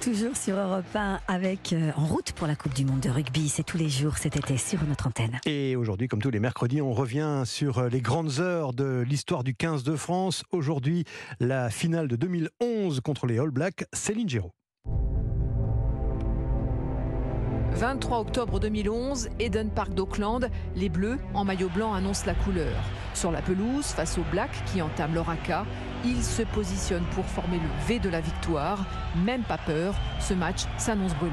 toujours sur Europe 1, avec euh, en route pour la Coupe du Monde de rugby. C'est tous les jours cet été sur notre antenne. Et aujourd'hui, comme tous les mercredis, on revient sur euh, les grandes heures de l'histoire du 15 de France. Aujourd'hui, la finale de 2011 contre les All Blacks, Céline Giraud. 23 octobre 2011, Eden Park d'Auckland, les Bleus en maillot blanc annoncent la couleur. Sur la pelouse, face aux Blacks qui entament leur AK, ils se positionnent pour former le V de la victoire. Même pas peur, ce match s'annonce brûlant.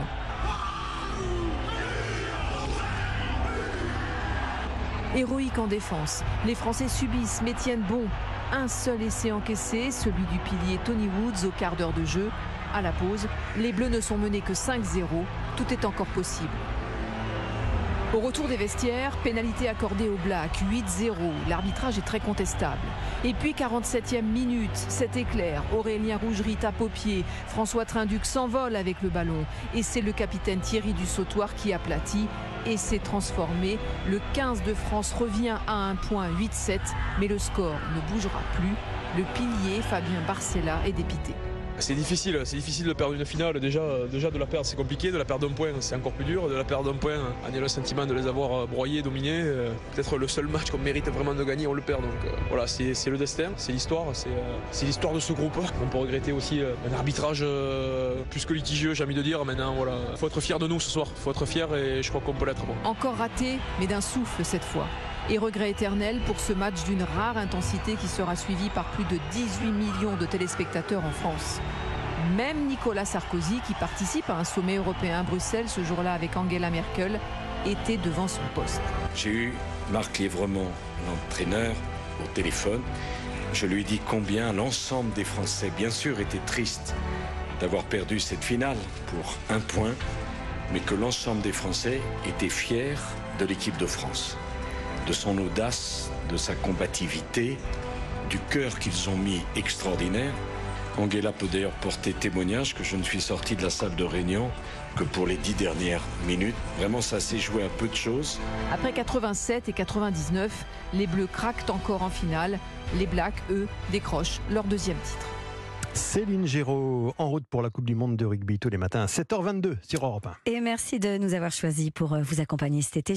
Héroïque en défense, les Français subissent mais tiennent bon. Un seul essai encaissé, celui du pilier Tony Woods au quart d'heure de jeu. À la pause, les Bleus ne sont menés que 5-0. Tout est encore possible. Au retour des vestiaires, pénalité accordée aux Blacks, 8-0. L'arbitrage est très contestable. Et puis 47e minute, cet éclair, Aurélien Rougerie tape au pied, François Trinduc s'envole avec le ballon. Et c'est le capitaine Thierry Dussautoir qui aplatit et s'est transformé. Le 15 de France revient à un point 8-7, mais le score ne bougera plus. Le pilier Fabien Barcella est dépité. C'est difficile, c'est difficile de perdre une finale. Déjà, déjà de la perdre, c'est compliqué. De la perdre d'un point, c'est encore plus dur. De la perdre d'un point, on a le sentiment de les avoir broyés, dominés. Peut-être le seul match qu'on mérite vraiment de gagner, on le perd. Donc voilà, c'est le destin, c'est l'histoire, c'est l'histoire de ce groupe. On peut regretter aussi un arbitrage plus que litigieux, j'ai envie de dire. Maintenant, voilà, faut être fier de nous ce soir. Faut être fier et je crois qu'on peut l'être. Encore raté, mais d'un souffle cette fois et regret éternel pour ce match d'une rare intensité qui sera suivi par plus de 18 millions de téléspectateurs en France. Même Nicolas Sarkozy, qui participe à un sommet européen à Bruxelles ce jour-là avec Angela Merkel, était devant son poste. J'ai eu Marc Lièvremont, l'entraîneur, au téléphone. Je lui ai dit combien l'ensemble des Français, bien sûr, étaient tristes d'avoir perdu cette finale pour un point, mais que l'ensemble des Français étaient fiers de l'équipe de France de son audace, de sa combativité, du cœur qu'ils ont mis extraordinaire. Angela peut d'ailleurs porter témoignage que je ne suis sorti de la salle de réunion que pour les dix dernières minutes. Vraiment, ça s'est joué à peu de choses. Après 87 et 99, les Bleus craquent encore en finale. Les Blacks, eux, décrochent leur deuxième titre. Céline Géraud, en route pour la Coupe du Monde de rugby tous les matins à 7h22 sur Europe 1. Et merci de nous avoir choisis pour vous accompagner cet été.